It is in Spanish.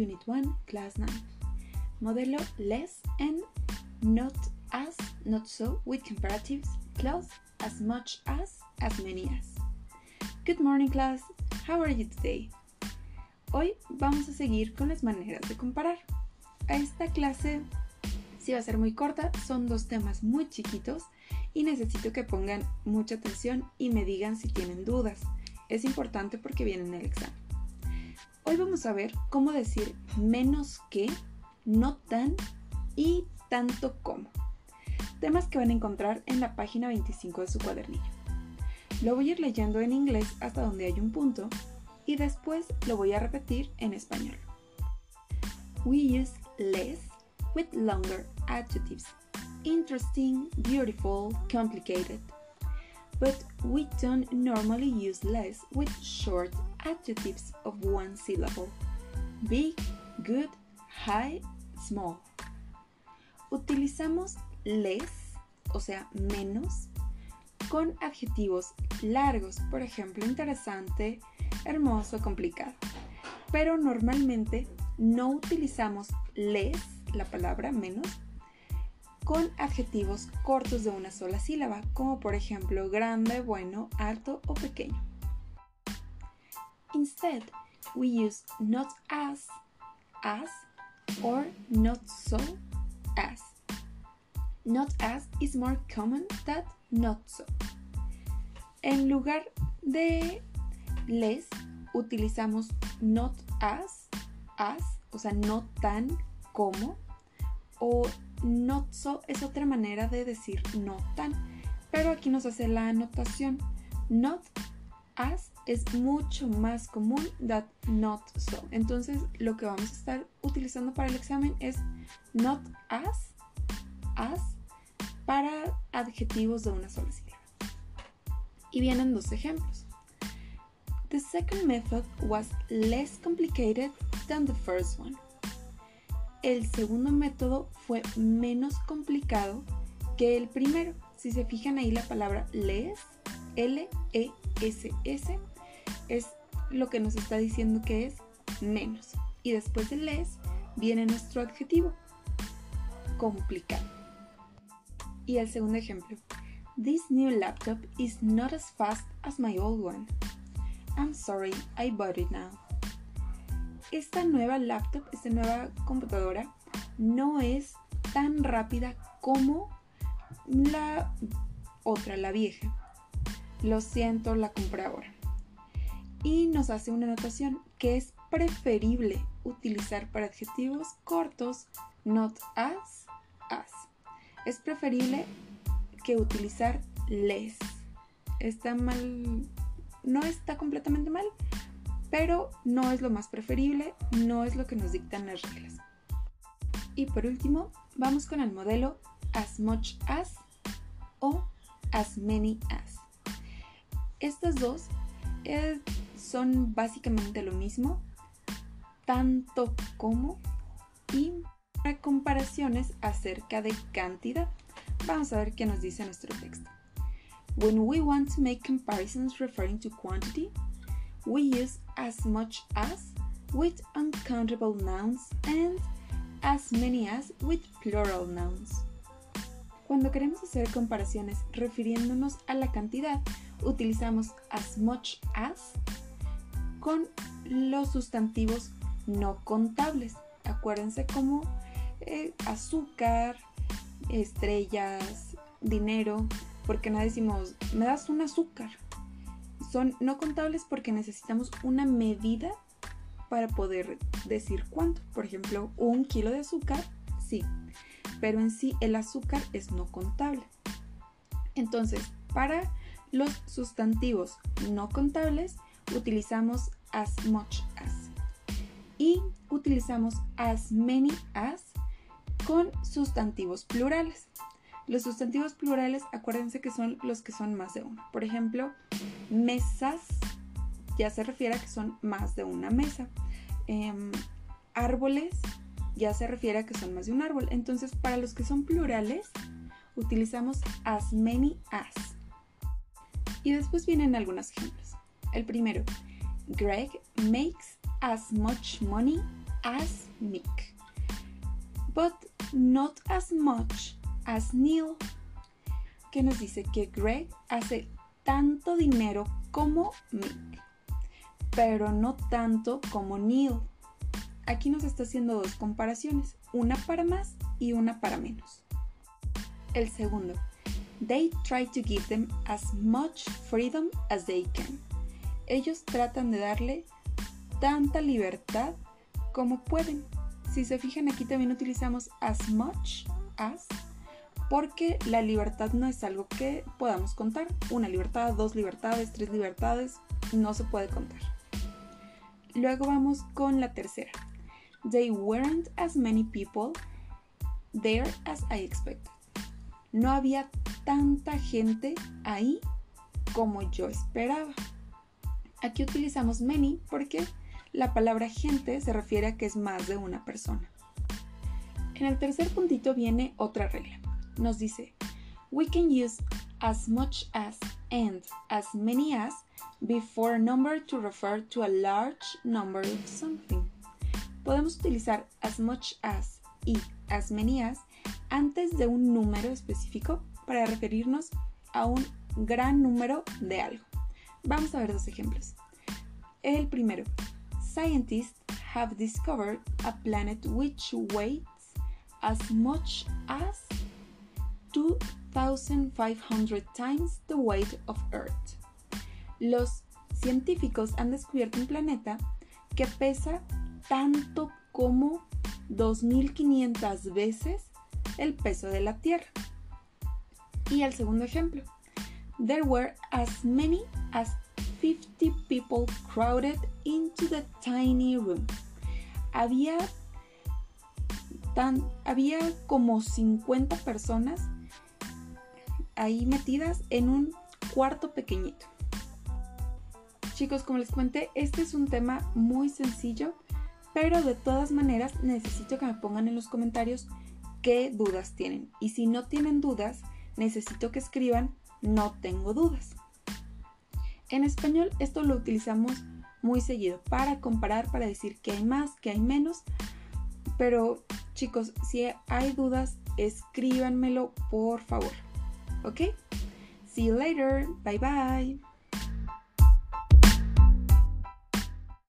Unit 1, Class 9. Modelo less and not as, not so, with comparatives, close, as much as, as many as. Good morning class, how are you today? Hoy vamos a seguir con las maneras de comparar. A esta clase si va a ser muy corta, son dos temas muy chiquitos y necesito que pongan mucha atención y me digan si tienen dudas. Es importante porque viene en el examen. Hoy vamos a ver cómo decir menos que, no tan y tanto como. Temas que van a encontrar en la página 25 de su cuadernillo. Lo voy a ir leyendo en inglés hasta donde hay un punto y después lo voy a repetir en español. We use less with longer adjectives. Interesting, beautiful, complicated. But we don't normally use less with short adjectives of one syllable. Big, good, high, small. Utilizamos less, o sea, menos, con adjetivos largos, por ejemplo, interesante, hermoso, complicado. Pero normalmente no utilizamos less, la palabra menos, con adjetivos cortos de una sola sílaba, como por ejemplo grande, bueno, alto o pequeño. Instead, we use not as, as, or not so as. Not as is more common than not so. En lugar de les, utilizamos not as, as, o sea, no tan como, o not so es otra manera de decir no tan, pero aquí nos hace la anotación. Not as es mucho más común that not so. Entonces, lo que vamos a estar utilizando para el examen es not as, as, para adjetivos de una sola sílaba. Y vienen dos ejemplos. The second method was less complicated than the first one. El segundo método fue menos complicado que el primero. Si se fijan ahí la palabra less, L-E-S-S, es lo que nos está diciendo que es menos. Y después de less viene nuestro adjetivo, complicado. Y el segundo ejemplo. This new laptop is not as fast as my old one. I'm sorry, I bought it now. Esta nueva laptop, esta nueva computadora, no es tan rápida como la otra, la vieja. Lo siento, la compré ahora. Y nos hace una anotación que es preferible utilizar para adjetivos cortos not as, as. Es preferible que utilizar less. Está mal, no está completamente mal, pero no es lo más preferible, no es lo que nos dictan las reglas. Y por último, vamos con el modelo as much as o as many as. Estas dos son básicamente lo mismo, tanto como y para comparaciones acerca de cantidad. Vamos a ver qué nos dice nuestro texto. When we want to make comparisons referring to quantity, we use as much as with uncountable nouns and as many as with plural nouns. Cuando queremos hacer comparaciones refiriéndonos a la cantidad, utilizamos as much as con los sustantivos no contables. Acuérdense como eh, azúcar, estrellas, dinero, porque no decimos, me das un azúcar, son no contables porque necesitamos una medida para poder decir cuánto. Por ejemplo, un kilo de azúcar, sí, pero en sí el azúcar es no contable. Entonces, para los sustantivos no contables, utilizamos as much as. Y utilizamos as many as con sustantivos plurales. Los sustantivos plurales, acuérdense que son los que son más de uno. Por ejemplo, mesas ya se refiere a que son más de una mesa. Em, árboles ya se refiere a que son más de un árbol. Entonces, para los que son plurales, utilizamos as many as. Y después vienen algunos ejemplos. El primero, Greg makes as much money as Nick, but not as much as Neil, que nos dice que Greg hace tanto dinero como Nick, pero no tanto como Neil. Aquí nos está haciendo dos comparaciones, una para más y una para menos. El segundo, they try to give them as much freedom as they can. Ellos tratan de darle tanta libertad como pueden. Si se fijan aquí también utilizamos as much as porque la libertad no es algo que podamos contar. Una libertad, dos libertades, tres libertades, no se puede contar. Luego vamos con la tercera. They weren't as many people there as I expected. No había tanta gente ahí como yo esperaba. Aquí utilizamos many porque la palabra gente se refiere a que es más de una persona. En el tercer puntito viene otra regla. Nos dice, we can use as much as and as many as before a number to refer to a large number of something. Podemos utilizar as much as y as many as antes de un número específico para referirnos a un gran número de algo. Vamos a ver dos ejemplos. El primero, scientists have discovered a planet which weighs as much as 2,500 times the weight of Earth. Los científicos han descubierto un planeta que pesa tanto como 2.500 veces el peso de la Tierra. Y el segundo ejemplo. There were as many as 50 people crowded into the tiny room. Había, tan, había como 50 personas ahí metidas en un cuarto pequeñito. Chicos, como les cuente, este es un tema muy sencillo, pero de todas maneras necesito que me pongan en los comentarios qué dudas tienen. Y si no tienen dudas, necesito que escriban no tengo dudas. En español esto lo utilizamos muy seguido para comparar, para decir que hay más, que hay menos. Pero chicos, si hay dudas, escríbanmelo por favor. ¿Ok? See you later. Bye bye.